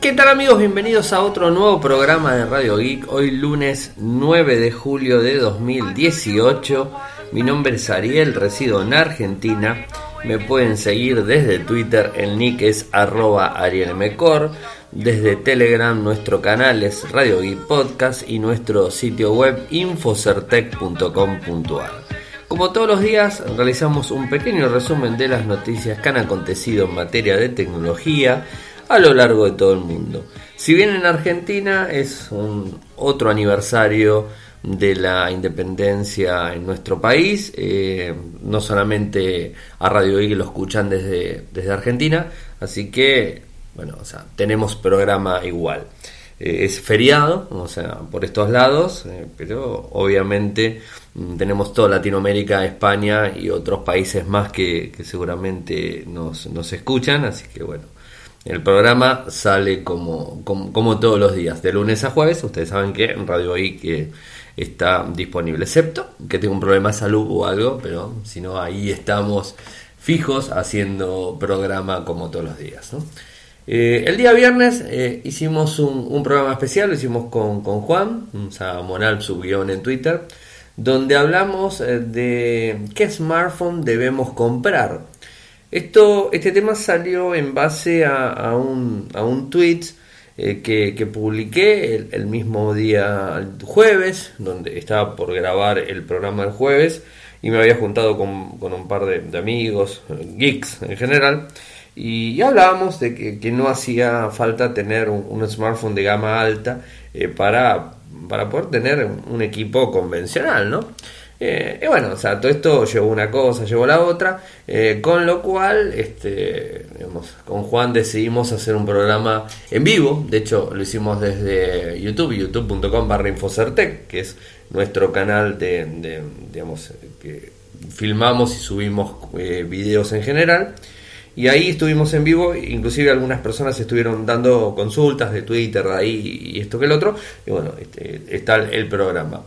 ¿Qué tal amigos? Bienvenidos a otro nuevo programa de Radio Geek. Hoy lunes 9 de julio de 2018. Mi nombre es Ariel, resido en Argentina. Me pueden seguir desde Twitter, el nick es arroba arielmecor. Desde Telegram nuestro canal es Radio Geek Podcast y nuestro sitio web infocertec.com.ar. Como todos los días realizamos un pequeño resumen de las noticias que han acontecido en materia de tecnología a lo largo de todo el mundo. Si bien en Argentina es un otro aniversario de la independencia en nuestro país, eh, no solamente a Radio I lo escuchan desde, desde Argentina, así que, bueno, o sea, tenemos programa igual. Eh, es feriado, o sea, por estos lados, eh, pero obviamente tenemos toda Latinoamérica, España y otros países más que, seguramente nos, nos escuchan, así que bueno, el programa sale como, como, todos los días, de lunes a jueves. Ustedes saben que en Radio ahí que está disponible, excepto que tengo un problema de salud o algo, pero si no, ahí estamos fijos haciendo programa como todos los días. Eh, el día viernes eh, hicimos un, programa especial, lo hicimos con, con Juan, o sea, Monal subió en Twitter, donde hablamos eh, de qué smartphone debemos comprar. Esto, este tema salió en base a, un, a un tweet eh, que, publiqué el, mismo día jueves, donde estaba por grabar el programa el jueves, y me había juntado con, un par de, amigos, geeks en general, y, hablábamos de que, no hacía falta tener un, smartphone de gama alta eh, para, para poder tener un equipo convencional, ¿no? Eh, y bueno, o sea, todo esto llevó una cosa, llevó la otra, eh, con lo cual, este, con Juan decidimos hacer un programa en vivo, de hecho lo hicimos desde YouTube, youtube.com barra Infocertec, que es nuestro canal de, digamos, que filmamos y subimos eh, videos en general. Y ahí estuvimos en vivo, inclusive algunas personas estuvieron dando consultas de Twitter, ahí y esto que el otro. Y bueno, este, está el programa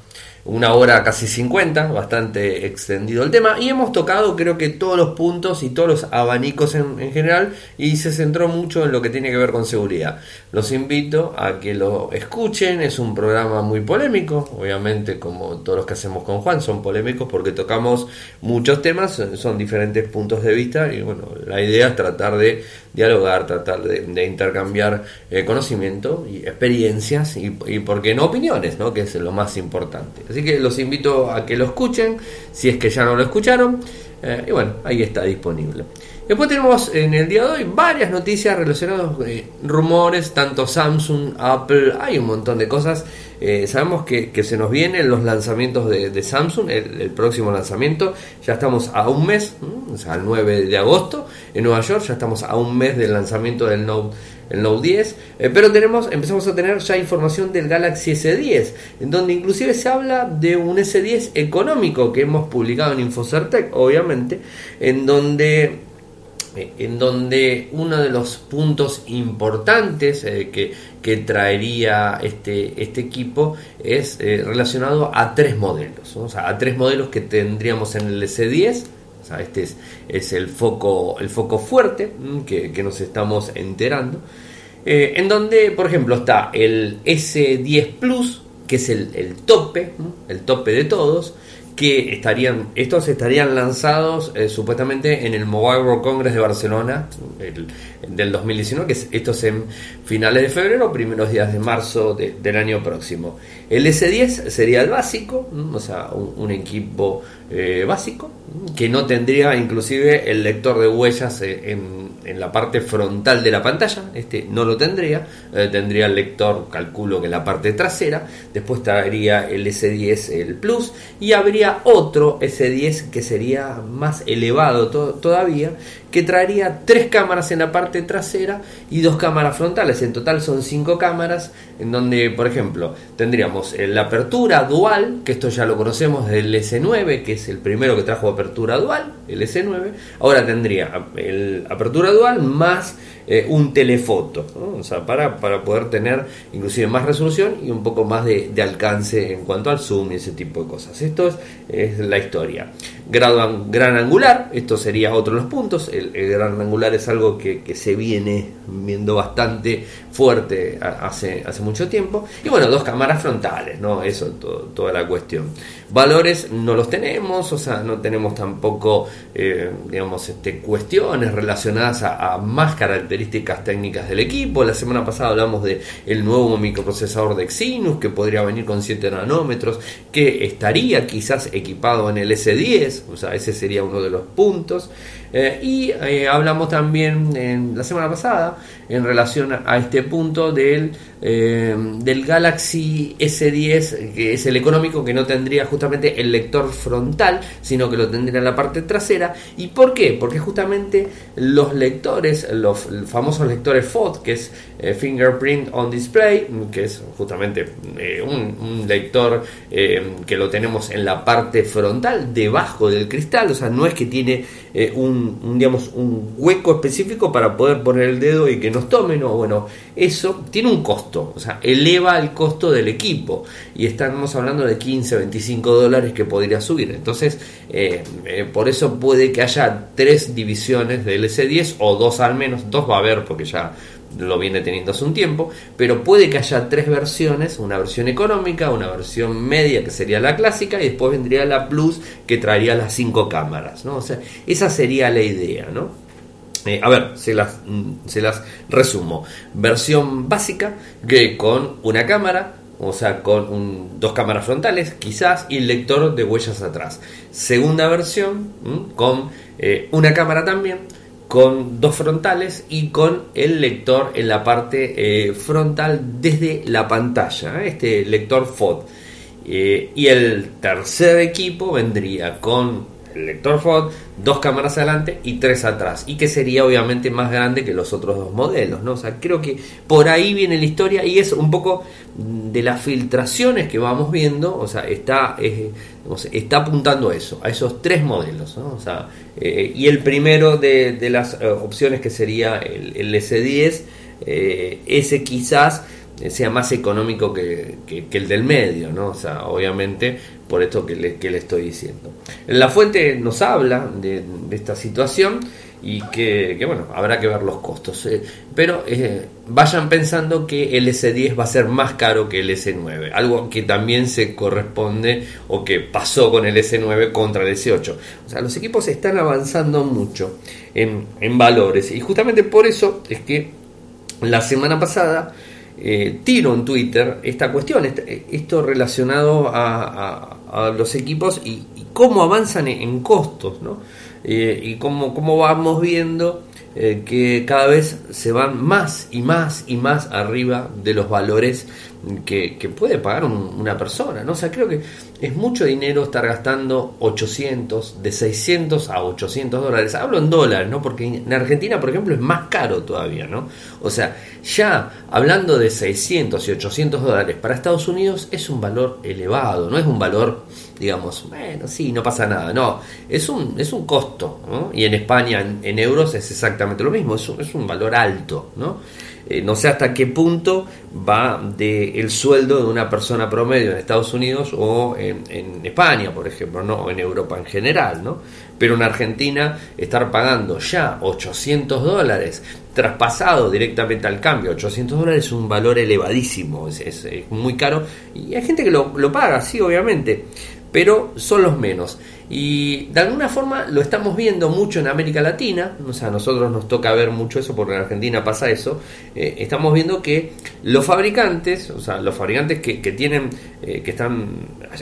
una hora casi 50, bastante extendido el tema, y hemos tocado creo que todos los puntos y todos los abanicos en, general, y se centró mucho en lo que tiene que ver con seguridad. Los invito a que lo escuchen, es un programa muy polémico, obviamente como todos los que hacemos con Juan son polémicos porque tocamos muchos temas, son diferentes puntos de vista, y bueno, la idea es tratar de dialogar, tratar de, intercambiar eh, conocimiento y experiencias, y, y por qué no opiniones, ¿no? que es lo más importante. Que los invito a que lo escuchen, si es que ya no lo escucharon. Eh, y bueno, ahí está disponible. Después tenemos en el día de hoy varias noticias relacionadas con eh, rumores, tanto Samsung, Apple, hay un montón de cosas. Eh, sabemos que, se nos vienen los lanzamientos de, Samsung, el, próximo lanzamiento. Ya estamos a un mes, o sea, el 9 de agosto en Nueva York, ya estamos a un mes del lanzamiento del Note el Note 10, eh, pero tenemos, empezamos a tener ya información del Galaxy S10, en donde inclusive se habla de un S10 económico que hemos publicado en Infocertec, obviamente, en donde eh, en donde uno de los puntos importantes eh, que, que, traería este, este equipo es relacionado a tres modelos, o sea, a tres modelos que tendríamos en el S10, o este es, el, foco, el foco fuerte mm, que, que nos estamos enterando. Eh, en donde, por ejemplo, está el S10 Plus, que es el, el tope, el tope de todos que estarían, estos estarían lanzados eh, supuestamente en el Mobile World Congress de Barcelona del 2019, que es, esto es en finales de febrero, primeros días de marzo del año próximo. El S10 sería el básico, o sea, un, equipo eh, básico, que no tendría inclusive el lector de huellas eh, en, en, la parte frontal de la pantalla, este no lo tendría, tendría el lector, calculo que la parte trasera, después estaría el S10 el Plus y habría otro S10 que sería más elevado todavía, que traería tres cámaras en la parte trasera y dos cámaras frontales. En total son cinco cámaras, en donde, por ejemplo, tendríamos la apertura dual, que esto ya lo conocemos del S9, que es el primero que trajo apertura dual, el S9. Ahora tendría el apertura dual más eh, un telefoto, o sea, para, para, poder tener inclusive más resolución y un poco más de, alcance en cuanto al zoom y ese tipo de cosas. Esto es, la historia. grado gran angular, esto sería otro de los puntos, el, gran angular es algo que, se viene viendo bastante fuerte hace, hace mucho tiempo, y bueno, dos cámaras frontales, ¿no? Eso toda la cuestión. Valores no los tenemos, o sea, no tenemos tampoco, eh, digamos, este, cuestiones relacionadas a, más características técnicas del equipo. La semana pasada hablamos de nuevo microprocesador de Exynos que podría venir con 7 nanómetros, que estaría quizás equipado en el S10, o sea, ese sería uno de los puntos. Eh, y eh, hablamos también en la semana pasada en relación a este punto del, del Galaxy S10, que es el económico, que no tendría justamente el lector frontal, sino que lo tendría en la parte trasera. ¿Y por qué? Porque justamente los lectores, los famosos lectores FOD, que es Fingerprint on Display, que es justamente un, lector que lo tenemos en la parte frontal, debajo del cristal, o sea, no es que tiene un un, digamos, un hueco específico para poder poner el dedo y que nos tomen, o bueno, eso tiene un costo, o sea, eleva el costo del equipo y estamos hablando de 15, 25 dólares que podría subir. Entonces, eh, eh, por eso puede que haya tres divisiones del S10 o dos al menos, dos va a haber porque ya lo viene teniendo hace un tiempo, pero puede que haya tres versiones, una versión económica, una versión media que sería la clásica y después vendría la Plus que traería las cinco cámaras, ¿no? O sea, esa sería la idea, ¿no? Eh, a ver, se las, mm, se las resumo. Versión básica que con una cámara, o sea, con dos cámaras frontales, quizás, y el lector de huellas atrás. Segunda versión, con eh, una cámara también, con dos frontales y con el lector en la parte eh, frontal desde la pantalla, ¿eh? este lector FOD. Y el tercer equipo vendría con el lector FOD, dos cámaras adelante y tres atrás, y que sería obviamente más grande que los otros dos modelos, ¿no? O sea, creo que por ahí viene la historia y es un poco de las filtraciones que vamos viendo, o sea, está, está apuntando a eso, a esos tres modelos, ¿no? O sea, eh, y el primero de, las eh, opciones que sería el, S10, eh, ese quizás sea más económico que, el del medio, ¿no? O sea, obviamente por esto que le, que le estoy diciendo. La fuente nos habla de, esta situación y que, bueno, habrá que ver los costos. Eh, pero eh, vayan pensando que el S10 va a ser más caro que el S9, algo que también se corresponde o que pasó con el S9 contra el S8. O sea, los equipos están avanzando mucho en, en valores y justamente por eso es que la semana pasada eh, tiro en Twitter esta cuestión, esto relacionado a, los equipos y, cómo avanzan en, costos, ¿no? Eh, y cómo, cómo vamos viendo eh, que cada vez se van más y más y más arriba de los valores que, puede pagar una persona, ¿no? O sea, creo que es mucho dinero estar gastando 800, de 600 a 800 dólares. Hablo en dólares, ¿no? Porque en Argentina, por ejemplo, es más caro todavía, ¿no? O sea, ya hablando de 600 y 800 dólares para Estados Unidos es un valor elevado, no es un valor, digamos, bueno, sí, no pasa nada, no, es un, es un costo, ¿no? Y en España, en, euros, es exactamente lo mismo, es un, es un valor alto, ¿no? Eh, no sé hasta qué punto va del el sueldo de una persona promedio en Estados Unidos o en, España, por ejemplo, no o en Europa en general, ¿no? Pero en Argentina estar pagando ya 800 dólares traspasado directamente al cambio, 800 dólares es un valor elevadísimo, es, muy caro y hay gente que lo, lo paga, sí, obviamente, pero son los menos. Y de alguna forma lo estamos viendo mucho en América Latina, o sea, a nosotros nos toca ver mucho eso porque en Argentina pasa eso. Eh, estamos viendo que los fabricantes, o sea, los fabricantes que, tienen, eh, que están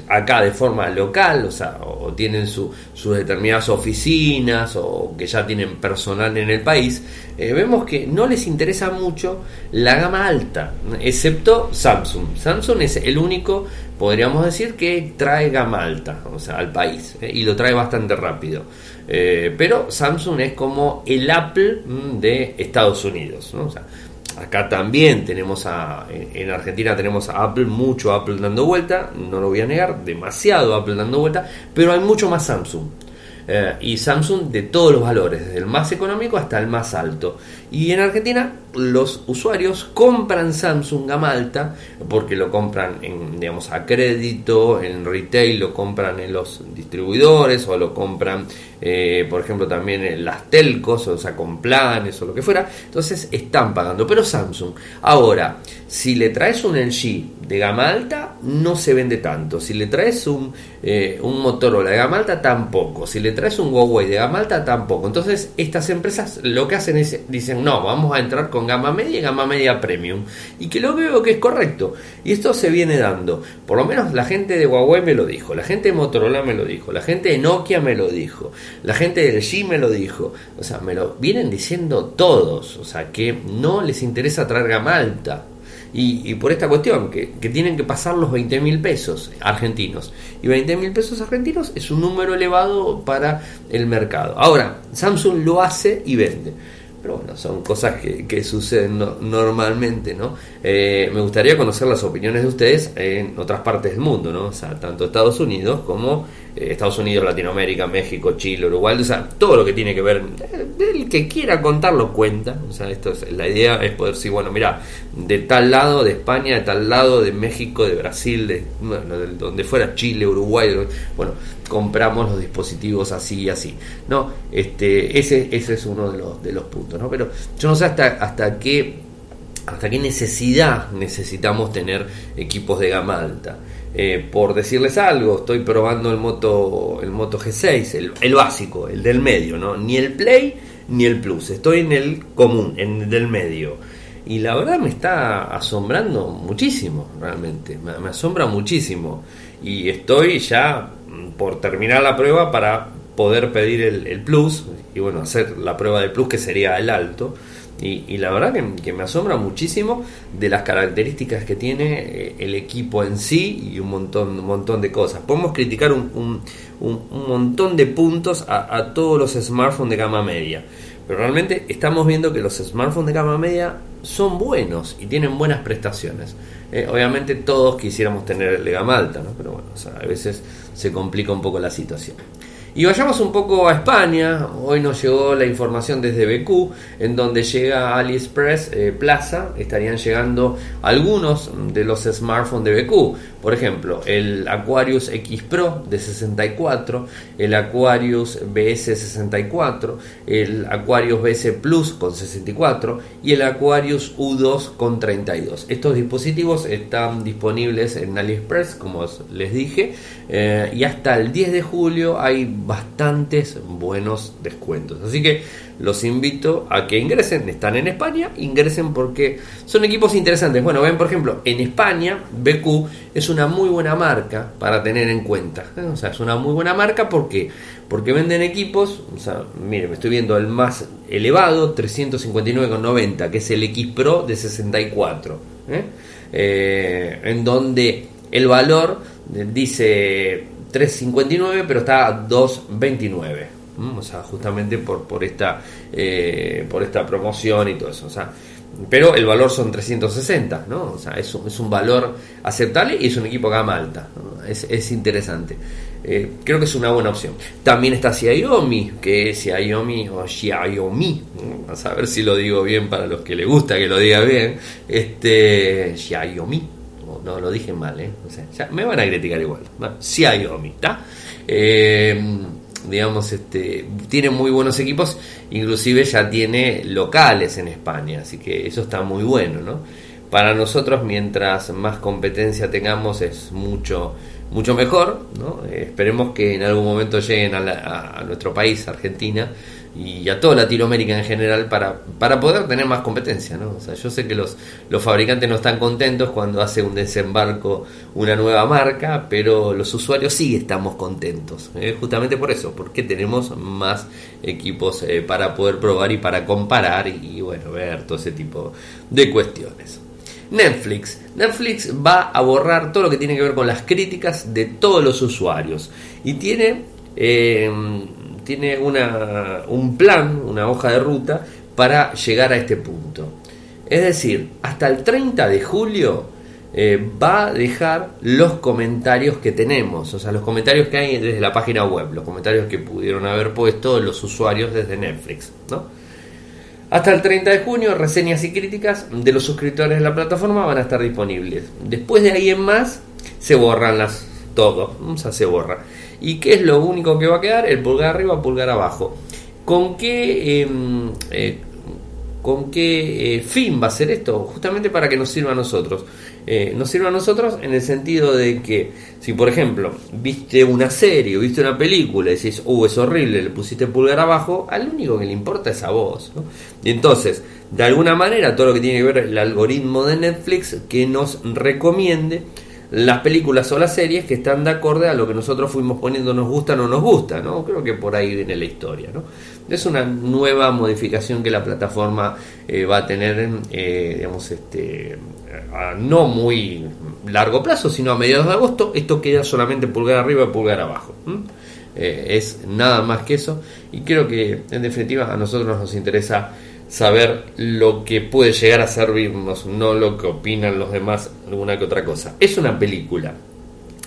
acá de forma local, o sea, o, tienen sus determinadas oficinas o que ya tienen personal en el país, eh, vemos que no les interesa mucho la gama alta, excepto Samsung. Samsung es el único, podríamos decir, que trae gama alta, o sea, al país y lo trae bastante rápido. Eh, pero Samsung es como el Apple mm, de Estados Unidos. acá también tenemos a, en Argentina tenemos a Apple, mucho Apple dando vuelta, no lo voy a negar, demasiado Apple dando vuelta, pero hay mucho más Samsung. Eh, y Samsung de todos los valores, desde el más económico hasta el más alto. Y en Argentina los usuarios compran Samsung a Malta porque lo compran en, digamos, a crédito, en retail lo compran en los distribuidores o lo compran, eh, por ejemplo, también en las telcos, o sea, con planes o lo que fuera. Entonces están pagando. Pero Samsung, ahora, si le traes un LG de gama alta, no se vende tanto. Si le traes un, eh, un Motorola de gama alta, tampoco. Si le traes un Huawei de gama alta, tampoco. Entonces, estas empresas lo que hacen es, dicen, no, vamos a entrar con gama media y gama media premium. Y que lo veo que es correcto. Y esto se viene dando. Por lo menos la gente de Huawei me lo dijo, la gente de Motorola me lo dijo, la gente de Nokia me lo dijo, la gente del G me lo dijo. O sea, me lo vienen diciendo todos. O sea, que no les interesa traer gama alta. Y, por esta cuestión, que, tienen que pasar los 20 mil pesos argentinos. Y 20 mil pesos argentinos es un número elevado para el mercado. Ahora, Samsung lo hace y vende pero bueno, son cosas que, suceden normalmente, ¿no? Eh, me gustaría conocer las opiniones de ustedes en otras partes del mundo, ¿no? O sea, tanto Estados Unidos como Estados Unidos, Latinoamérica, México, Chile, Uruguay, o sea, todo lo que tiene que ver, el que quiera contarlo cuenta, o sea, esto es, la idea es poder decir, bueno, mira, de tal lado de España, de tal lado de México, de Brasil, de, donde fuera Chile, Uruguay, bueno, compramos los dispositivos así y así, ¿no? Este, ese, ese es uno de los, de los puntos, ¿no? Pero yo no sé hasta, hasta qué hasta qué necesidad necesitamos tener equipos de gama alta. Eh, por decirles algo, estoy probando el Moto, el Moto G6, el, básico, el del medio, ¿no? Ni el Play ni el Plus, estoy en el común, en el del medio. Y la verdad me está asombrando muchísimo, realmente, me, asombra muchísimo. Y estoy ya por terminar la prueba para poder pedir el Plus, y bueno, hacer la prueba del Plus que sería el alto y, la verdad que, me asombra muchísimo de las características que tiene eh, el equipo en sí y un montón, un montón de cosas. Podemos criticar un, montón de puntos a, todos los smartphones de gama media, pero realmente estamos viendo que los smartphones de gama media son buenos y tienen buenas prestaciones. Eh, obviamente todos quisiéramos tener el de gama alta, pero bueno, a veces se complica un poco la situación. Y vayamos un poco a España. Hoy nos llegó la información desde BQ, en donde llega AliExpress eh, Plaza. Estarían llegando algunos de los smartphones de BQ. Por ejemplo, el Aquarius X Pro de 64, el Aquarius BS 64, el Aquarius BS Plus con 64 y el Aquarius U2 con 32. Estos dispositivos están disponibles en AliExpress, como les dije, eh, y hasta el 10 de julio hay bastantes buenos descuentos. Así que los invito a que ingresen, están en España, ingresen porque son equipos interesantes. Bueno, ven por ejemplo, en España BQ es una muy buena marca para tener en cuenta. ¿eh? O sea, es una muy buena marca porque porque venden equipos, o sea, mire, me estoy viendo el más elevado, 359,90, que es el X Pro de 64, ¿eh? Eh, en donde el valor dice 3.59 pero está a 2.29 o sea justamente por por esta eh, por esta promoción y todo eso o sea pero el valor son 360 no o sea es un, es un valor aceptable y es un equipo gama alta es, es, interesante. Eh, creo que es una buena opción. También está Xiaomi que es Xiaomi o Xiaomi a saber si lo digo bien para los que le gusta que lo diga bien. Este Xiaomi no lo dije mal, ¿eh? O sea, ya me van a criticar igual. Xiaomi, ¿está? Eh, digamos, este, tiene muy buenos equipos, inclusive ya tiene locales en España, así que eso está muy bueno, ¿no? Para nosotros, mientras más competencia tengamos, es mucho, mucho mejor, ¿no? Esperemos que en algún momento lleguen a, a nuestro país, Argentina, y a toda Latinoamérica en general para, para poder tener más competencia. ¿no? O sea, yo sé que los, los fabricantes no están contentos cuando hace un desembarco una nueva marca, pero los usuarios sí estamos contentos. ¿eh? Justamente por eso, porque tenemos más equipos eh, para poder probar y para comparar y, bueno, ver todo ese tipo de cuestiones. Netflix. Netflix va a borrar todo lo que tiene que ver con las críticas de todos los usuarios. Y tiene eh, tiene una, un plan, una hoja de ruta para llegar a este punto. Es decir, hasta el 30 de julio eh, va a dejar los comentarios que tenemos, o sea, los comentarios que hay desde la página web, los comentarios que pudieron haber puesto los usuarios desde Netflix, ¿no? Hasta el 30 de junio, reseñas y críticas de los suscriptores de la plataforma van a estar disponibles. Después de ahí en más, se borran las todo, o sea, se borra. ¿Y qué es lo único que va a quedar? El pulgar arriba, pulgar abajo. ¿Con qué, em, eh, ¿con qué eh, fin va a ser esto? Justamente para que nos sirva a nosotros. Eh, nos sirva a nosotros en el sentido de que si por ejemplo viste una serie o viste una película y decís, uh, es horrible, le pusiste pulgar abajo, al único que le importa es a vos. Y entonces, de alguna manera, todo lo que tiene que ver el algoritmo de Netflix que nos recomiende las películas o las series que están de acorde a lo que nosotros fuimos poniendo nos gusta o no nos gusta, ¿no? Creo que por ahí viene la historia, ¿no? Es una nueva modificación que la plataforma eh, va a tener, eh, digamos, este, a no muy largo plazo, sino a mediados de agosto. Esto queda solamente pulgar arriba y pulgar abajo. Eh, es nada más que eso. Y creo que, en definitiva, a nosotros nos interesa saber lo que puede llegar a servirnos, no lo que opinan los demás, alguna que otra cosa. Es una película.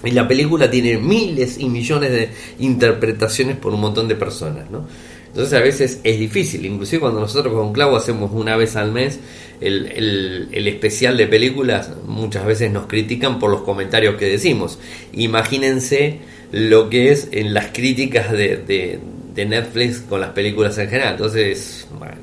Y la película tiene miles y millones de interpretaciones por un montón de personas, ¿no? Entonces a veces es difícil, inclusive cuando nosotros con Clavo hacemos una vez al mes el, el, especial de películas, muchas veces nos critican por los comentarios que decimos. Imagínense lo que es en las críticas de, de Netflix con las películas en general. Entonces, bueno,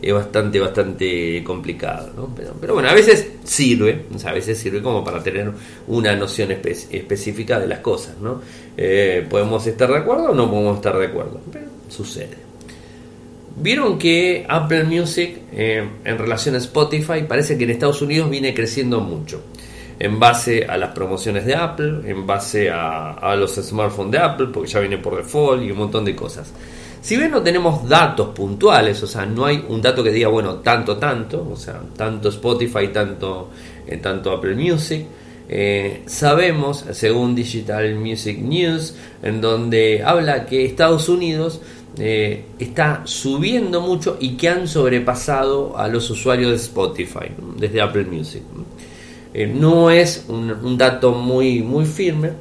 es, bastante, bastante complicado. ¿no? Pero, bueno, a veces sirve, a veces sirve como para tener una noción específica de las cosas. ¿no? Eh, podemos estar de acuerdo o no podemos estar de acuerdo, pero sucede. Vieron que Apple Music eh, en relación a Spotify parece que en Estados Unidos viene creciendo mucho en base a las promociones de Apple, en base a, los smartphones de Apple, porque ya viene por default y un montón de cosas. Si bien no tenemos datos puntuales, o sea, no hay un dato que diga, bueno, tanto, tanto, o sea, tanto Spotify, tanto, eh, tanto Apple Music, eh, sabemos, según Digital Music News, en donde habla que Estados Unidos eh, está subiendo mucho y que han sobrepasado a los usuarios de Spotify desde Apple Music. Eh, no es un, dato muy, muy firme,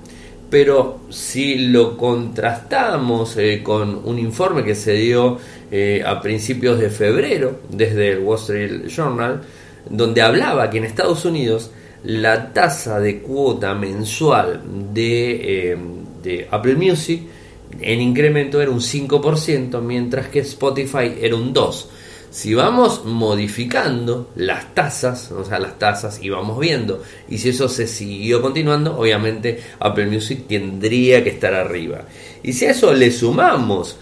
pero si lo contrastamos eh, con un informe que se dio eh, a principios de febrero desde el Wall Street Journal, donde hablaba que en Estados Unidos la tasa de cuota mensual de, de Apple Music en incremento era un 5%, mientras que Spotify era un 2%. Si vamos modificando las tasas, o sea, las tasas y vamos viendo, y si eso se siguió continuando, obviamente Apple Music tendría que estar arriba. Y si a eso le sumamos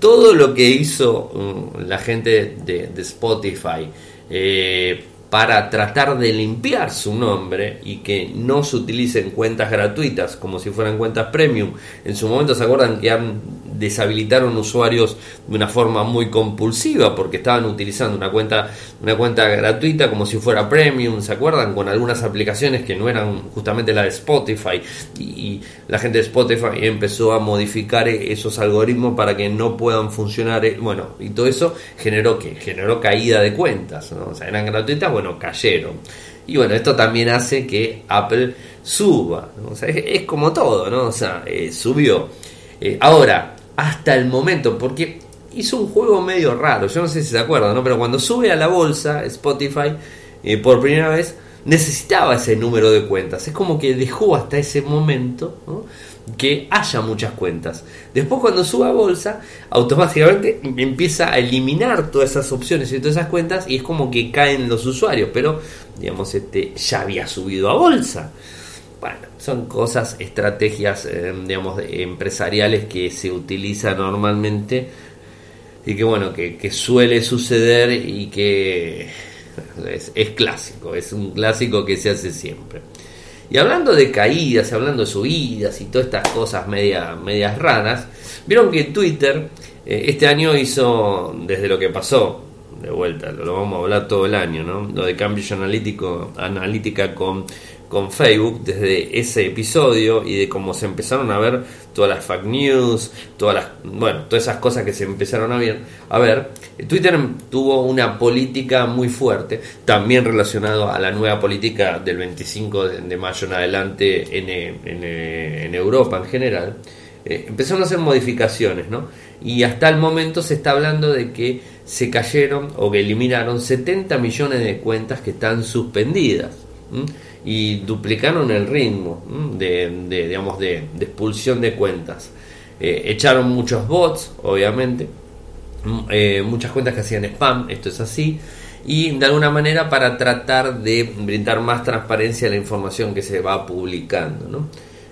todo lo que hizo mm, la gente de, Spotify, eh, para tratar de limpiar su nombre y que no se utilicen cuentas gratuitas como si fueran cuentas premium. En su momento se acuerdan que han deshabilitaron usuarios de una forma muy compulsiva porque estaban utilizando una cuenta una cuenta gratuita como si fuera premium, ¿se acuerdan? Con algunas aplicaciones que no eran justamente la de Spotify y, la gente de Spotify empezó a modificar esos algoritmos para que no puedan funcionar, eh, bueno, y todo eso generó que generó caída de cuentas, ¿no? O sea, eran gratuitas, bueno, cayeron. Y bueno, esto también hace que Apple suba, es, como todo, ¿no? O sea, eh, subió. Eh, ahora, hasta el momento, porque hizo un juego medio raro, yo no sé si se acuerdan, ¿no? pero cuando sube a la bolsa Spotify eh, por primera vez, necesitaba ese número de cuentas. Es como que dejó hasta ese momento que haya muchas cuentas. Después cuando sube a bolsa, automáticamente empieza a eliminar todas esas opciones y todas esas cuentas y es como que caen los usuarios, pero digamos, este ya había subido a bolsa. Bueno, son cosas, estrategias, eh, digamos, empresariales que se utilizan normalmente y que, bueno, que, suele suceder y que es, clásico, es un clásico que se hace siempre. Y hablando de caídas, hablando de subidas y todas estas cosas media, medias raras, vieron que Twitter eh, este año hizo, desde lo que pasó, de vuelta, lo, vamos a hablar todo el año, ¿no? Lo de Cambridge Analítico, Analítica con con Facebook desde ese episodio y de cómo se empezaron a ver todas las fake news, todas las, bueno, todas esas cosas que se empezaron a ver. A ver, Twitter tuvo una política muy fuerte, también relacionado a la nueva política del 25 de mayo en adelante en, en, en Europa en general, eh, empezaron a hacer modificaciones, ¿no? Y hasta el momento se está hablando de que se cayeron o que eliminaron 70 millones de cuentas que están suspendidas y duplicaron el ritmo de, digamos, de, expulsión de cuentas. Eh, echaron muchos bots, obviamente, eh, muchas cuentas que hacían spam, esto es así, y de alguna manera para tratar de brindar más transparencia a la información que se va publicando. ¿no?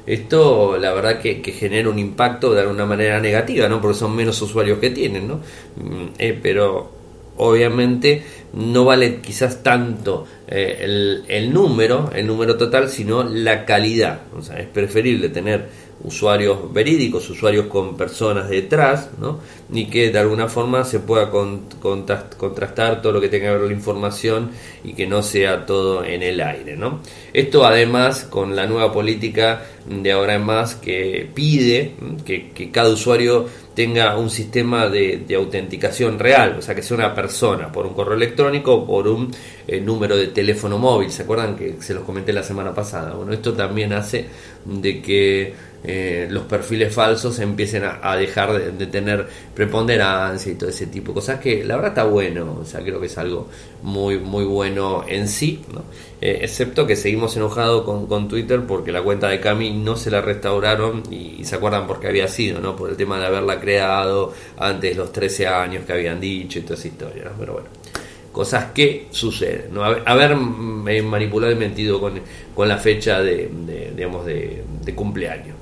Esto la verdad que, genera un impacto de alguna manera negativa, ¿no? porque son menos usuarios que tienen, ¿no? Mm, eh, pero obviamente no vale quizás tanto eh, el, el, número, el número total, sino la calidad. O sea, es preferible tener usuarios verídicos, usuarios con personas detrás, ¿no? y que de alguna forma se pueda contrastar todo lo que tenga que ver con la información y que no sea todo en el aire. ¿no? Esto además con la nueva política de ahora en más que pide que, que cada usuario tenga un sistema de, autenticación real, o sea, que sea una persona, por un correo electrónico o por un eh, número de teléfono móvil. ¿Se acuerdan que se los comenté la semana pasada? Bueno, esto también hace de que eh, los perfiles falsos empiecen a, dejar de, tener preponderancia y todo ese tipo de cosas que la verdad está bueno, o sea, creo que es algo muy, muy bueno en sí, eh, excepto que seguimos enojados con, Twitter porque la cuenta de Cami no se la restauraron y, se acuerdan por qué había sido, ¿no? Por el tema de haberla creado antes los 13 años que habían dicho y toda esa historia, Pero bueno cosas que suceden. ¿no? Haber manipulado y mentido con, con la fecha de, digamos, de, cumpleaños.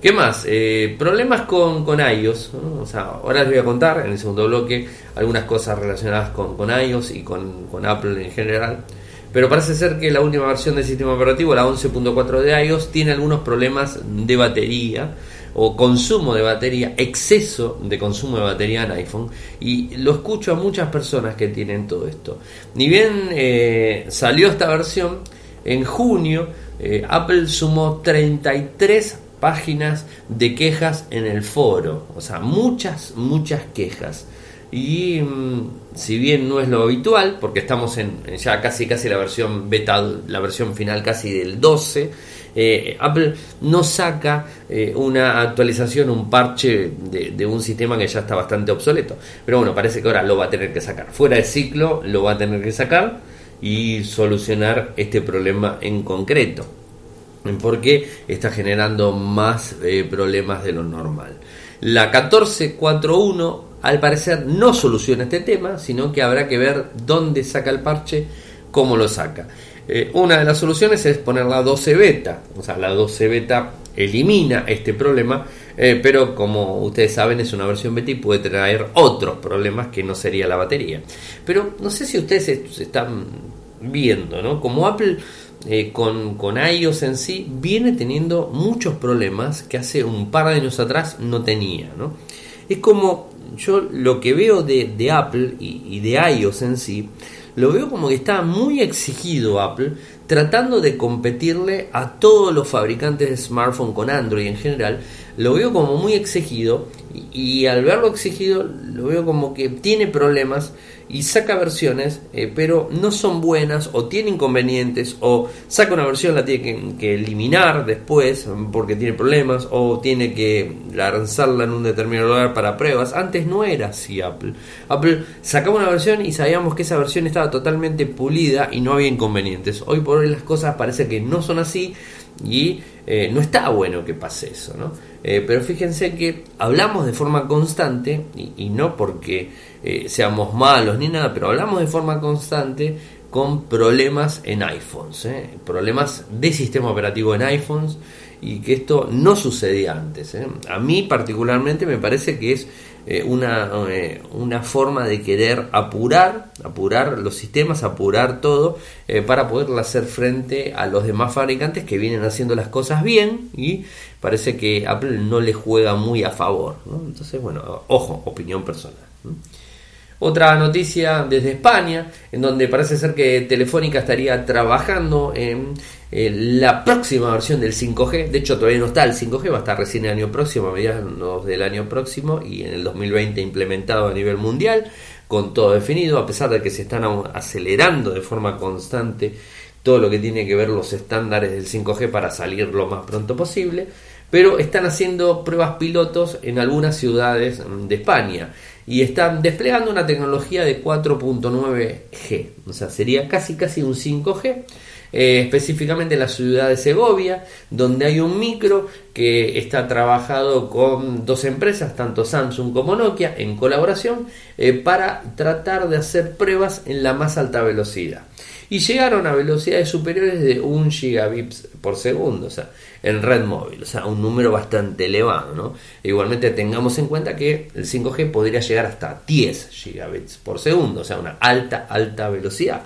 ¿Qué más? Eh, problemas con, con iOS. O sea, ahora les voy a contar en el segundo bloque algunas cosas relacionadas con, con iOS y con, con, Apple en general. Pero parece ser que la última versión del sistema operativo, la 11.4 de iOS, tiene algunos problemas de batería o consumo de batería, exceso de consumo de batería en iPhone. Y lo escucho a muchas personas que tienen todo esto. Ni bien eh, salió esta versión, en junio eh, Apple sumó 33 páginas de quejas en el foro, o sea, muchas, muchas quejas. Y mm, si bien no es lo habitual, porque estamos en ya casi casi la versión beta, la versión final casi del 12, eh, Apple no saca eh, una actualización, un parche de, de, un sistema que ya está bastante obsoleto. Pero bueno, parece que ahora lo va a tener que sacar. Fuera de ciclo lo va a tener que sacar y solucionar este problema en concreto porque está generando más eh, problemas de lo normal. La 1441 al parecer no soluciona este tema, sino que habrá que ver dónde saca el parche, cómo lo saca. Eh, una de las soluciones es poner la 12 beta, o sea, la 12 beta elimina este problema, eh, pero como ustedes saben es una versión beta y puede traer otros problemas que no sería la batería. Pero no sé si ustedes se están viendo, ¿no? Como Apple eh, con, con iOS en sí viene teniendo muchos problemas que hace un par de años atrás no tenía. ¿no? Es como yo lo que veo de, Apple y, y, de iOS en sí, lo veo como que está muy exigido Apple tratando de competirle a todos los fabricantes de smartphone con Android en general. Lo veo como muy exigido y al verlo exigido lo veo como que tiene problemas y saca versiones, eh, pero no son buenas o tiene inconvenientes o saca una versión, la tiene que, eliminar después porque tiene problemas o tiene que lanzarla en un determinado lugar para pruebas. Antes no era así Apple. Apple sacaba una versión y sabíamos que esa versión estaba totalmente pulida y no había inconvenientes. Hoy por hoy las cosas parece que no son así y eh, no está bueno que pase eso, ¿no? Eh, pero fíjense que hablamos de forma constante y no porque eh, seamos malos ni nada, pero hablamos de forma constante con problemas en iPhones, ¿eh? problemas de sistema operativo en iPhones y que esto no sucedía antes. A mí particularmente me parece que es una, una forma de querer apurar, apurar los sistemas, apurar todo para poder hacer frente a los demás fabricantes que vienen haciendo las cosas bien y parece que Apple no le juega muy a favor. Entonces, bueno, ojo, opinión personal. Otra noticia desde España, en donde parece ser que Telefónica estaría trabajando en, la próxima versión del 5G. De hecho, todavía no está el 5G, va a estar recién el año próximo, a mediados del año próximo y en el 2020 implementado a nivel mundial, con todo definido, a pesar de que se están acelerando de forma constante todo lo que tiene que ver los estándares del 5G para salir lo más pronto posible. pero están haciendo pruebas pilotos en algunas ciudades de España y están desplegando una tecnología de 4.9G, o sea, sería casi casi un 5G. Eh, específicamente en la ciudad de Segovia, donde hay un micro que está trabajado con dos empresas, tanto Samsung como Nokia, en colaboración, eh, para tratar de hacer pruebas en la más alta velocidad. Y llegaron a velocidades superiores de 1 gigabits por segundo, o sea, en red móvil, o sea, un número bastante elevado, ¿no? Igualmente tengamos en cuenta que el 5G podría llegar hasta 10 gigabits por segundo, o sea, una alta, alta velocidad.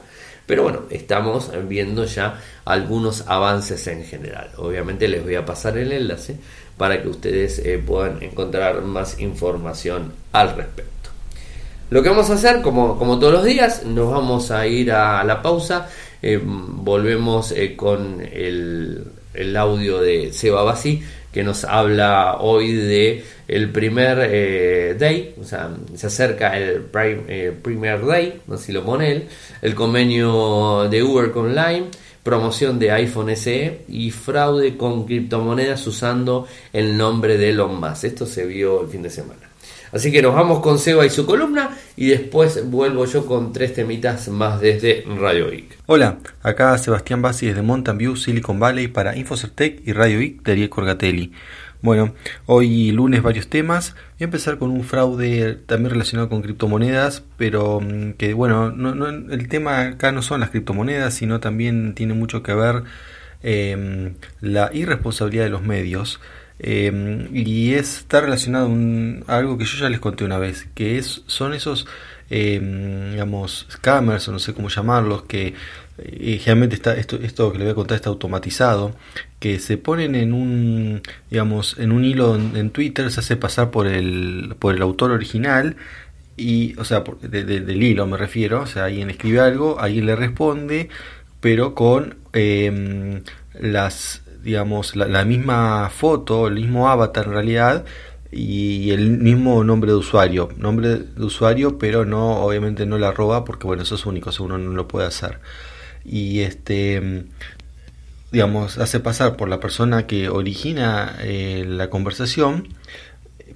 Pero bueno, estamos viendo ya algunos avances en general. Obviamente les voy a pasar el enlace para que ustedes eh, puedan encontrar más información al respecto. Lo que vamos a hacer, como, como todos los días, nos vamos a ir a la pausa. Eh, volvemos eh, con el, el, audio de Seba Basi que nos habla hoy de el primer eh, day, o sea, se acerca el eh, Premier Day, así lo pone él, el convenio de Uber con Lime, promoción de iPhone SE y fraude con criptomonedas usando el nombre de Elon Musk. Esto se vio el fin de semana. Así que nos vamos con Seba y su columna y después vuelvo yo con tres temitas más desde Radio Geek. Hola, acá Sebastián Bassi desde Mountain View, Silicon Valley para Infocertec y Radio Geek de Ariel Corgatelli. Bueno, hoy lunes varios temas. Voy a empezar con un fraude también relacionado con criptomonedas, pero mm, que bueno, no, el tema acá no son las criptomonedas, sino también tiene mucho que ver eh, la irresponsabilidad de los medios. Em, y está relacionado a algo que yo ya les conté una vez, que es, son esos, eh, digamos, scammers, o no sé cómo llamarlos, que eh, generalmente está, esto, esto que le voy a contar está automatizado, que se ponen en un, digamos, en un hilo en, Twitter, se hace pasar por el, por el autor original, y, o sea, del hilo me refiero, o sea, alguien escribe algo, alguien le responde, pero con em, las digamos, la, misma foto, el mismo avatar en realidad y el mismo nombre de usuario. Nombre de usuario, pero no, obviamente no la roba porque bueno, eso es único, eso uno no lo puede hacer. Y este digamos, hace pasar por la persona que origina eh, la conversación,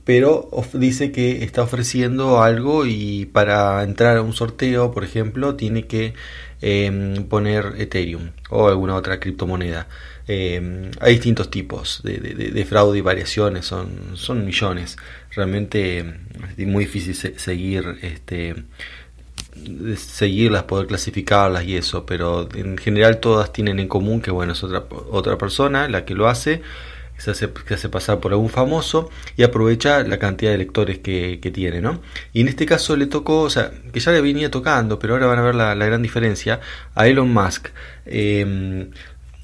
pero dice que está ofreciendo algo y para entrar a un sorteo, por ejemplo, tiene que em, poner Ethereum o alguna otra criptomoneda. Eh, hay distintos tipos de, fraude y variaciones, son, son millones. Realmente es muy difícil seguir, este, seguirlas, poder clasificarlas y eso, pero en general todas tienen en común que bueno, es otra, otra persona la que lo hace. Se hace, se hace pasar por algún famoso y aprovecha la cantidad de lectores que, tiene, ¿no? Y en este caso le tocó, o sea, que ya le venía tocando, pero ahora van a ver la, gran diferencia, a Elon Musk. Eh,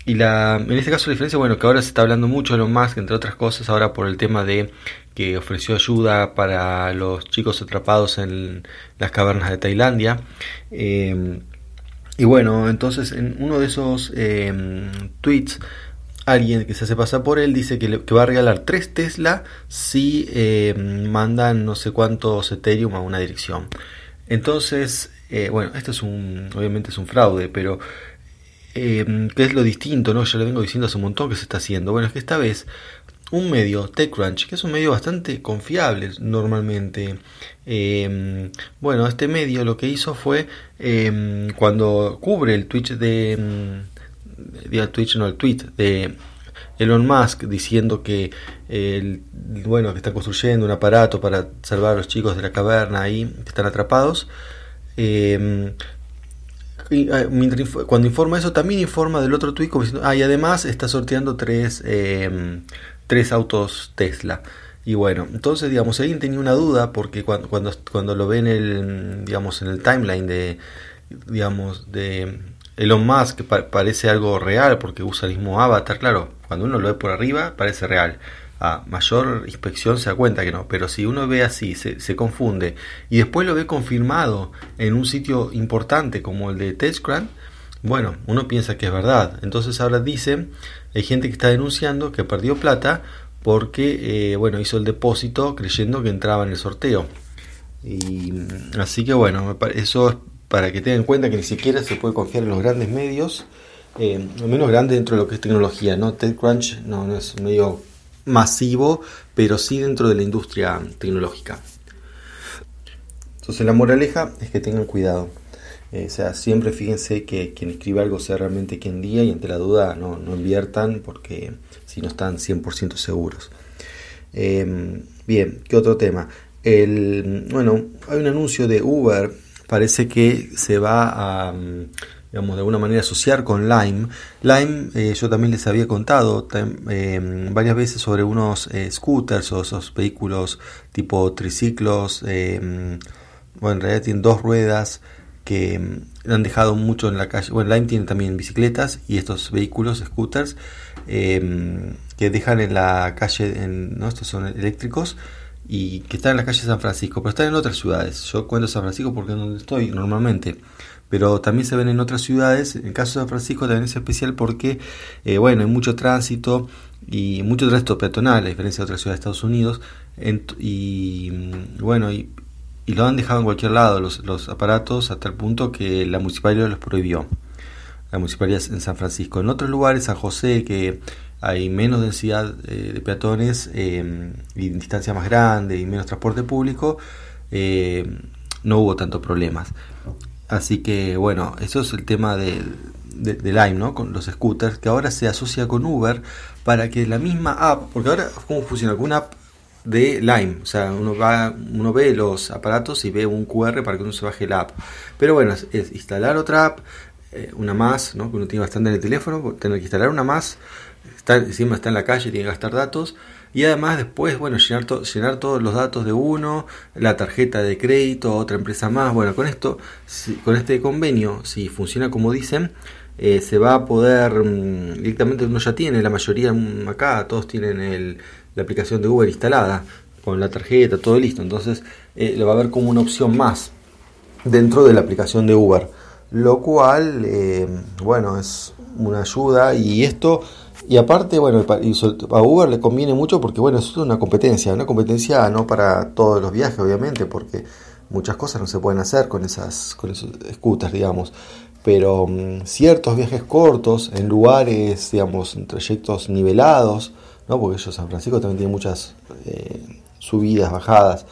y la, en este caso la diferencia, bueno, que ahora se está hablando mucho de Elon Musk, entre otras cosas, ahora por el tema de que ofreció ayuda para los chicos atrapados en las cavernas de Tailandia. Eh, y bueno, entonces en uno de esos eh, tweets, alguien que se hace pasar por él dice que, va a regalar 3 Tesla si eh, mandan no sé cuántos Ethereum a una dirección. Entonces, bueno, esto es un, obviamente es un fraude, pero eh, ¿Qué es lo distinto? ¿no? Ya lo vengo diciendo hace un montón que se está haciendo. Bueno, es que esta vez un medio, TechCrunch, que es un medio bastante confiable normalmente. Em, bueno, este medio lo que hizo fue em, cuando cubre el Twitch de, de Twitch, no el tweet de Elon Musk diciendo que el, bueno que está construyendo un aparato para salvar a los chicos de la caverna ahí que están atrapados. Eh, cuando informa eso, también informa del otro tweet diciendo, ah, y además está sorteando tres, em, tres autos Tesla. Y bueno, entonces, digamos, alguien tenía una duda, porque cuando, cuando, cuando lo ve en el, digamos, en el timeline de, digamos, de Elon Musk, parece algo real, porque usa el mismo avatar, claro, cuando uno lo ve por arriba, parece real a mayor inspección se da cuenta que no, pero si uno ve así, se, confunde y después lo ve confirmado en un sitio importante como el de TechCrunch, bueno, uno piensa que es verdad. Entonces ahora dicen, hay gente que está denunciando que perdió plata porque, eh, bueno, hizo el depósito creyendo que entraba en el sorteo. Y así que bueno, eso es para que tengan en cuenta que ni siquiera se puede confiar en los grandes medios, eh, menos grande dentro de lo que es tecnología, ¿no? TechCrunch no, no es medio masivo, pero sí dentro de la industria tecnológica. Entonces la moraleja es que tengan cuidado. Eh, o sea, siempre fíjense que quien escribe algo sea realmente quien diga y ante la duda no, no inviertan porque si no están 100% seguros. Em, bien, ¿qué otro tema? El, bueno, hay un anuncio de Uber, parece que se va a, mm, digamos, de alguna manera asociar con Lime. Lime, eh, yo también les había contado em, varias veces sobre unos eh, scooters o esos vehículos tipo triciclos, bueno, en realidad tienen dos ruedas, que mm, han dejado mucho en la calle. Bueno, Lime tiene también bicicletas y estos vehículos, scooters, em, que dejan en la calle, ¿no? estos son eléctricos y que están en la calle San Francisco, pero están en otras ciudades. Yo cuento San Francisco porque es donde estoy normalmente, pero también se ven en otras ciudades. En el caso de San Francisco también es especial porque, eh, bueno, hay mucho tránsito y mucho tránsito peatonal, a diferencia de otras ciudades de Estados Unidos. y mm, bueno, y, lo han dejado en cualquier lado los, aparatos hasta el punto que la municipalidad los prohibió. La municipalidad en San Francisco. En otros lugares, San José, que hay menos densidad eh, de peatones eh, y distancia más grande y menos transporte público, eh, no hubo tantos problemas. Así que bueno, eso es el tema de, de, Lime, ¿no? Con los scooters, que ahora se asocia con Uber para que la misma app, porque ahora, ¿cómo funciona? Con una app de Lime. O sea, uno, va, uno ve los aparatos y ve un QR para que uno se baje la app. Pero bueno, es, instalar otra app, eh, una más, ¿no? que uno tiene bastante en el teléfono, tener que instalar una más, está, encima está en la calle, tiene que gastar datos. Y además después, bueno, llenar, llenar todos los datos de uno, la tarjeta de crédito, otra empresa más. Bueno, con esto, con este convenio, si funciona como dicen, eh, se va a poder, mm, directamente uno ya tiene, la mayoría mm, acá, todos tienen el, la aplicación de Uber instalada, con la tarjeta, todo listo. Entonces eh, le va a ver como una opción más dentro de la aplicación de Uber. Lo cual, eh, bueno, es una ayuda y esto, y aparte, bueno, a Uber le conviene mucho porque, bueno, es una competencia, una competencia no para todos los viajes, obviamente, porque muchas cosas no se pueden hacer con esas con esos scooters, digamos. Pero mm, ciertos viajes cortos en lugares, digamos, en trayectos nivelados, ¿no? porque ellos San Francisco también tiene muchas eh, subidas, bajadas,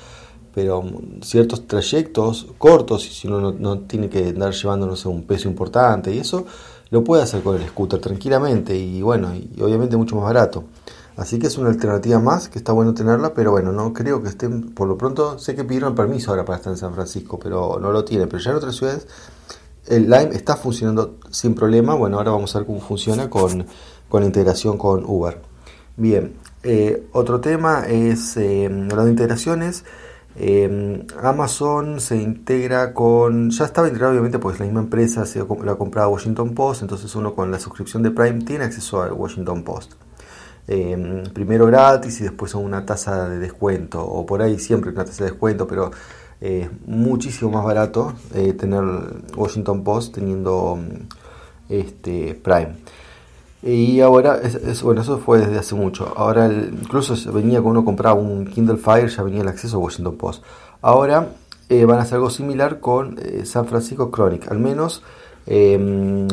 pero ciertos trayectos cortos, y si uno no, tiene que andar llevando no sé, un peso importante y eso, lo puede hacer con el scooter tranquilamente y bueno, y obviamente mucho más barato. Así que es una alternativa más que está bueno tenerla, pero bueno, no creo que estén, por lo pronto, sé que pidieron permiso ahora para estar en San Francisco, pero no lo tienen. Pero ya en otras ciudades el Lime está funcionando sin problema. Bueno, ahora vamos a ver cómo funciona con, con integración con Uber. Bien, eh, otro tema es eh, hablando de integraciones. Eh, Amazon se integra con. Ya estaba integrado, obviamente, porque es la misma empresa, se lo ha comprado Washington Post. Entonces, uno con la suscripción de Prime tiene acceso al Washington Post. primero gratis y después una tasa de descuento, o por ahí siempre una tasa de descuento, pero es muchísimo más barato tener Washington Post teniendo este, Prime. Y ahora, es, bueno, eso fue desde hace mucho. Ahora, incluso venía cuando uno compraba un Kindle Fire, ya venía el acceso a Washington Post. Ahora eh, van a hacer algo similar con eh, San Francisco Chronic, al menos em,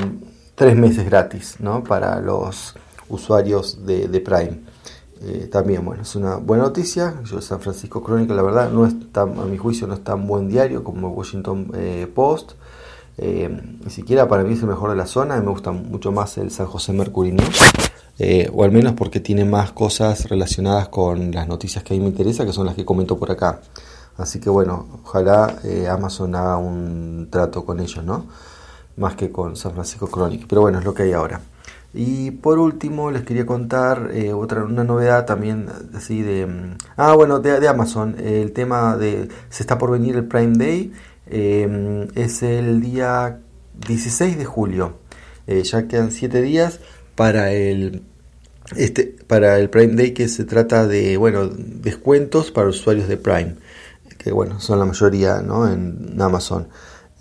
tres meses gratis, ¿no? Para los usuarios de, Prime. Eh, también, bueno, es una buena noticia. Yo, San Francisco Chronic, la verdad, no es a mi juicio, no es tan buen diario como Washington Post. Eh, ni siquiera para mí es el mejor de la zona, me gusta mucho más el San José Mercury eh, o al menos porque tiene más cosas relacionadas con las noticias que a mí me interesa, que son las que comento por acá. Así que bueno, ojalá eh, Amazon haga un trato con ellos, ¿no? Más que con San Francisco Chronic. Pero bueno, es lo que hay ahora. Y por último les quería contar otra una novedad también así de mm, ah bueno de Amazon el tema de se está por venir el Prime Day Em, es el día 16 de julio. Eh, ya quedan 7 días para el, este, para el Prime Day que se trata de bueno, descuentos para usuarios de Prime. Que bueno, son la mayoría ¿no? en Amazon.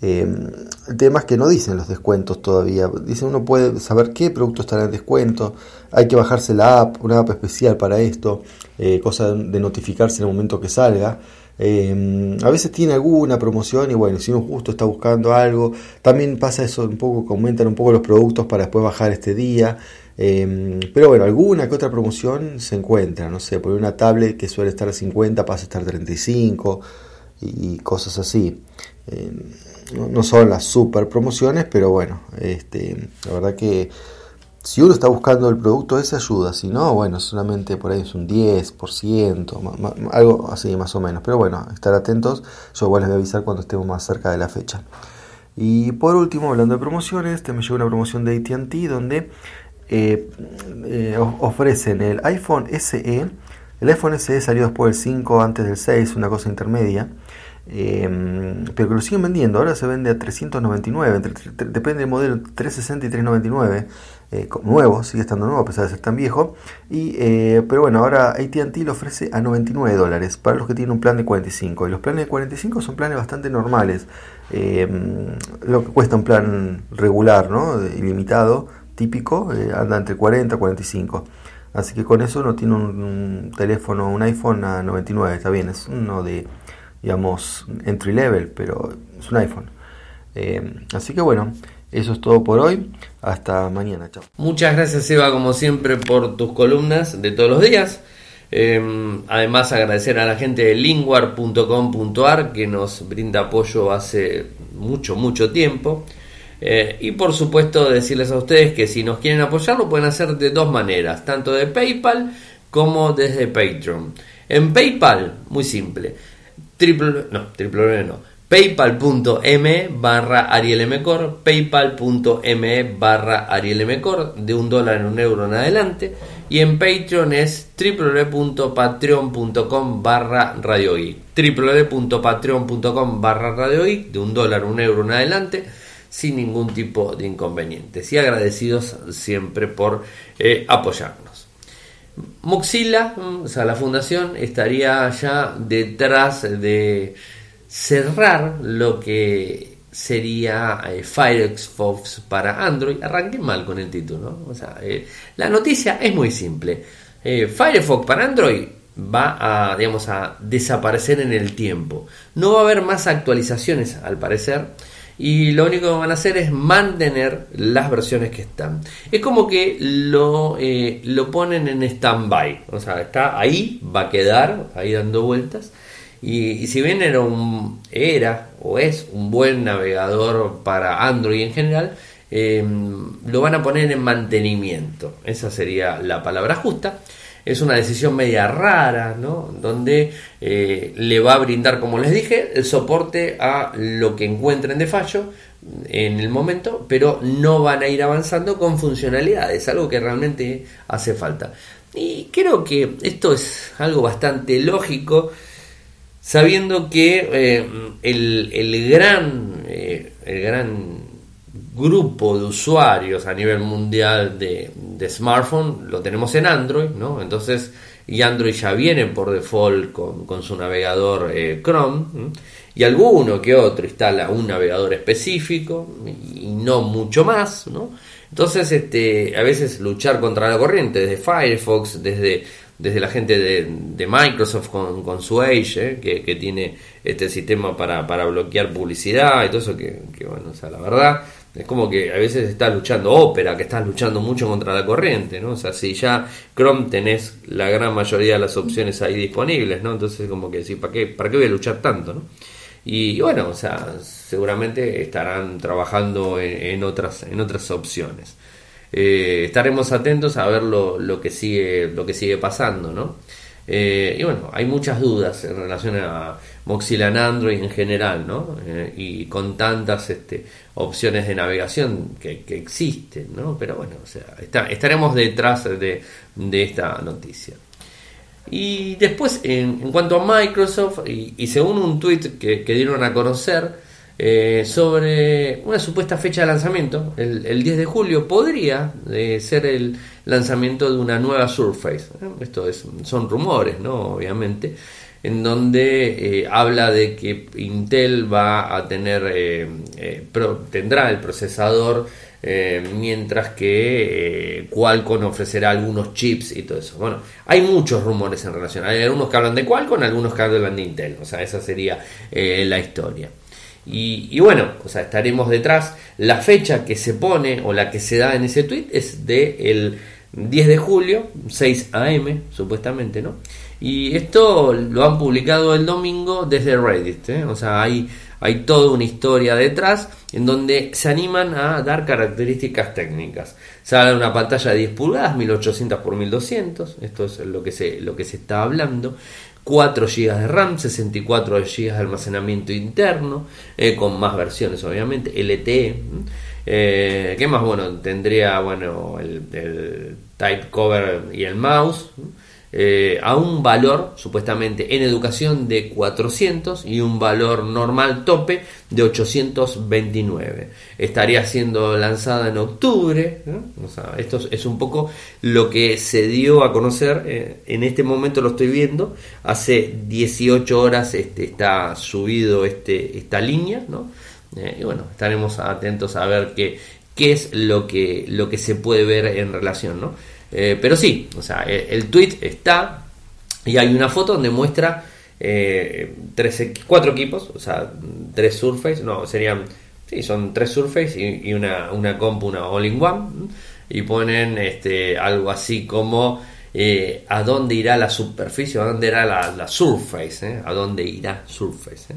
Em, el tema es que no dicen los descuentos todavía. Dicen uno puede saber qué producto estará en descuento. Hay que bajarse la app, una app especial para esto. Eh, cosa de notificarse en el momento que salga. Em, a veces tiene alguna promoción y bueno, si uno justo está buscando algo, también pasa eso un poco, que aumentan un poco los productos para después bajar este día. Em, pero bueno, alguna que otra promoción se encuentra, no sé, por una tablet que suele estar a 50 pasa a estar a 35 y, cosas así. No, son las super promociones, pero bueno, este, la verdad que si uno está buscando el producto ese ayuda, si no, bueno, solamente por ahí es un 10%, algo así más o menos. Pero bueno, estar atentos, yo igual les voy a avisar cuando estemos más cerca de la fecha. Y por último, hablando de promociones, te me llegó una promoción de ATT donde eh, eh, ofrecen el iPhone SE. El iPhone SE salió después del 5, antes del 6, una cosa intermedia. Eh, pero que lo siguen vendiendo. Ahora se vende a 399, depende del modelo 360 y 399. Nuevo, sigue estando nuevo a pesar de ser tan viejo. Y, pero bueno, ahora ATT lo ofrece a 99 dólares para los que tienen un plan de 45. Y los planes de 45 son planes bastante normales. lo que cuesta un plan regular, ¿no? ilimitado típico eh, anda entre 40 y 45. Así que con eso uno tiene un, teléfono, un iPhone a 99, está bien, es uno de, digamos, entry level, pero es un iPhone. Eh, así que bueno, eso es todo por hoy. Hasta mañana, chao. Muchas gracias Eva, como siempre, por tus columnas de todos los días. Eh, además agradecer a la gente de linguar.com.ar que nos brinda apoyo hace mucho, mucho tiempo. Eh, y por supuesto decirles a ustedes que si nos quieren apoyar lo pueden hacer de dos maneras, tanto de PayPal como desde Patreon. En PayPal, muy simple, triple, no, triple no, paypal.me barra arielmcor, paypal.me barra arielmcor, de un dólar en un euro en adelante, y en Patreon es www.patreon.com barra radiogeek, www.patreon.com barra radiogeek, de un dólar, un euro en adelante, sin ningún tipo de inconvenientes y agradecidos siempre por eh, apoyarnos. Moxila, mm, o sea, la fundación estaría ya detrás de cerrar lo que sería eh, Firefox para Android. Arranquen mal con el título, O sea, eh, la noticia es muy simple. Firefox para Android va a, digamos, a desaparecer en el tiempo. No va a haber más actualizaciones, al parecer y lo único que van a hacer es mantener las versiones que están. Es como que lo, eh, lo ponen en stand-by, o sea, está ahí, va a quedar ahí dando vueltas. Y, si bien era, un, era o es un buen navegador para Android en general, em, lo van a poner en mantenimiento. Esa sería la palabra justa es una decisión media rara, ¿no? Donde eh, le va a brindar, como les dije, el soporte a lo que encuentren de fallo en el momento, pero no van a ir avanzando con funcionalidades, algo que realmente hace falta. Y creo que esto es algo bastante lógico, sabiendo que eh, el, el, gran, eh, el gran grupo de usuarios a nivel mundial de, smartphone lo tenemos en Android, ¿no? Entonces, y Android ya viene por default con, su navegador eh, Chrome, y alguno que otro instala un navegador específico y, no mucho más, ¿no? Entonces, este, a veces luchar contra la corriente desde Firefox, desde, desde la gente de, Microsoft con, con su Edge, ¿eh? que, tiene este sistema para, para bloquear publicidad y todo eso, que, bueno, o sea, la verdad es como que a veces estás luchando ópera, que estás luchando mucho contra la corriente, ¿no? O sea, si ya Chrome tenés la gran mayoría de las opciones ahí disponibles, ¿no? Entonces como que sí, ¿para qué, ¿para qué voy a luchar tanto, ¿no? Y bueno, o sea, seguramente estarán trabajando en, otras, en otras opciones. Eh, estaremos atentos a ver lo, que sigue, lo que sigue pasando, ¿no? Eh, y bueno, hay muchas dudas en relación a Mozilla en Android en general, ¿no? Eh, y con tantas este, opciones de navegación que, existen, ¿no? Pero bueno, o sea, estaremos detrás de, esta noticia. Y después, en, cuanto a Microsoft, y, según un tweet que, dieron a conocer eh, sobre una supuesta fecha de lanzamiento, el, 10 de julio podría ser el lanzamiento de una nueva Surface. Esto es, son rumores, ¿no? Obviamente, en donde eh, habla de que Intel va a tener, eh, eh, tendrá el procesador, mientras que Qualcomm ofrecerá algunos chips y todo eso. Bueno, hay muchos rumores en relación. Hay algunos que hablan de Qualcomm, algunos que hablan de Intel. O sea, esa sería la historia. Y, bueno, o sea, estaremos detrás. La fecha que se pone o la que se da en ese tweet es de el 10 de julio, 6 am, supuestamente, ¿no? Y esto lo han publicado el domingo desde Reddit, ¿eh? o sea, hay, hay toda una historia detrás en donde se animan a dar características técnicas. Sale una pantalla de 10 pulgadas, 1800 x 1200, esto es lo que se, lo que se está hablando. 4 GB de RAM, 64 GB de almacenamiento interno, eh, con más versiones obviamente, LTE. Eh, ¿Qué más? Bueno, tendría bueno el, el type cover y el mouse. Eh, a un valor supuestamente en educación de 400 y un valor normal tope de 829. Estaría siendo lanzada en octubre. esto es un poco lo que se dio a conocer. Eh, en este momento lo estoy viendo. Hace 18 horas este, está subido este, esta línea. Eh, y bueno, estaremos atentos a ver qué, qué es lo que, lo que se puede ver en relación. ¿no? Eh, pero sí, o sea, el, tweet está y hay una foto donde muestra eh, tres, cuatro equipos, o sea, tres Surface, no, serían, sí, son tres Surface y, una, una compu, una All-in-One, y ponen este, algo así como eh, a dónde irá la superficie, a dónde irá la, Surface, a dónde irá Surface.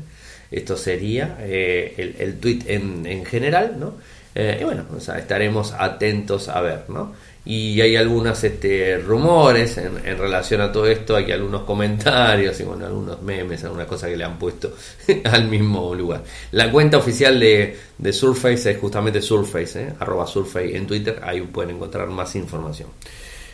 Esto sería el, el, tweet en, en general, ¿no? y bueno, o sea, estaremos atentos a ver, ¿no? Y hay algunos este, rumores en, relación a todo esto, hay algunos comentarios y bueno, algunos memes, algunas cosas que le han puesto al mismo lugar. La cuenta oficial de, de Surface es justamente Surface, ¿eh? arroba Surface en Twitter, ahí pueden encontrar más información.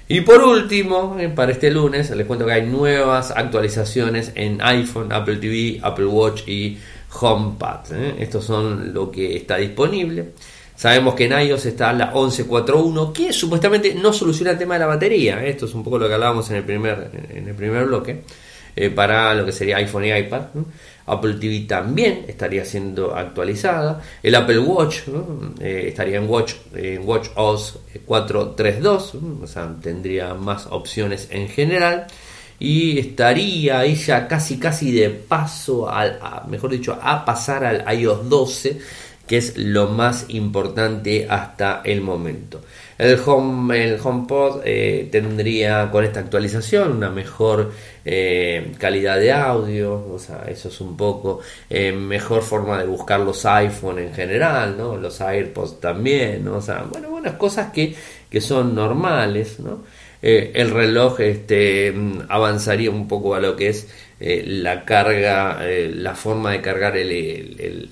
Y por último, eh, para este lunes, les cuento que hay nuevas actualizaciones en iPhone, Apple TV, Apple Watch y HomePad. ¿eh? Estos son lo que está disponible. Sabemos que en iOS está la 11.4.1, que supuestamente no soluciona el tema de la batería. Esto es un poco lo que hablábamos en el primer, en el primer bloque. Eh, para lo que sería iPhone y iPad. Apple TV también estaría siendo actualizada. El Apple Watch eh, estaría en Watch, en Watch OS 4.3.2, o sea, tendría más opciones en general. Y estaría ya casi casi de paso, al, mejor dicho, a pasar al iOS 12 que es lo más importante hasta el momento. El, home, el HomePod eh, tendría con esta actualización una mejor eh, calidad de audio, o sea, eso es un poco eh, mejor forma de buscar los iPhone en general, ¿no? los AirPods también, ¿no? o sea, bueno, buenas cosas que, que son normales, ¿no? El reloj este, avanzaría un poco a lo que es eh, la carga, eh, la forma de cargar el,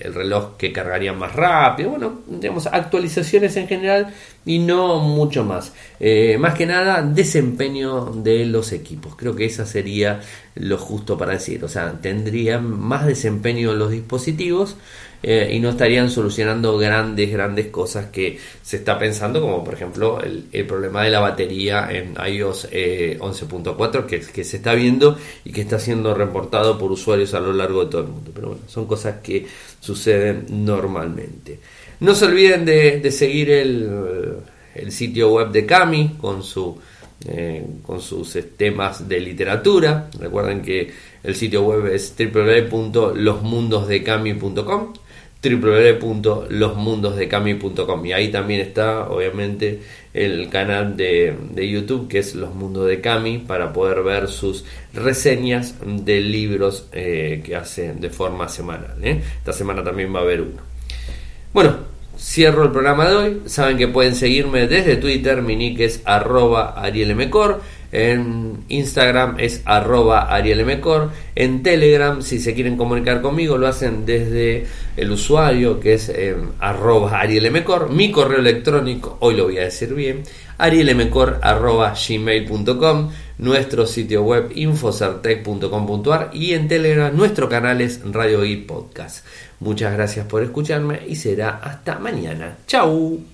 el, reloj que cargaría más rápido, bueno, digamos, actualizaciones en general y no mucho más. Eh, más que nada, desempeño de los equipos. Creo que esa sería lo justo para decir. O sea, tendrían más desempeño los dispositivos eh, y no estarían solucionando grandes, grandes cosas que se está pensando, como por ejemplo el, problema de la batería en iOS 11.4 eh, que, que se está viendo y que está siendo reportado por usuarios a lo largo de todo el mundo. Pero bueno, son cosas que suceden normalmente. No se olviden de, seguir el, sitio web de Cami con su eh, con sus temas de literatura. Recuerden que el sitio web es www.losmundosdecami.com www.losmundosdecami.com y ahí también está obviamente el canal de, YouTube que es Los Mundos de Cami para poder ver sus reseñas de libros eh, que hace de forma semanal. ¿eh? Esta semana también va a haber uno. Bueno, cierro el programa de hoy. Saben que pueden seguirme desde Twitter, mi nick es arroba arielmcor. En Instagram es arroba arielmcor. En Telegram, si se quieren comunicar conmigo, lo hacen desde el usuario que es eh, arroba arielmcor. Mi correo electrónico, hoy lo voy a decir bien, arielmcor arroba gmail.com. Nuestro sitio web infocertec.com.ar y en Telegram nuestro canal es Radio y Podcast. Muchas gracias por escucharme y será hasta mañana. Chau.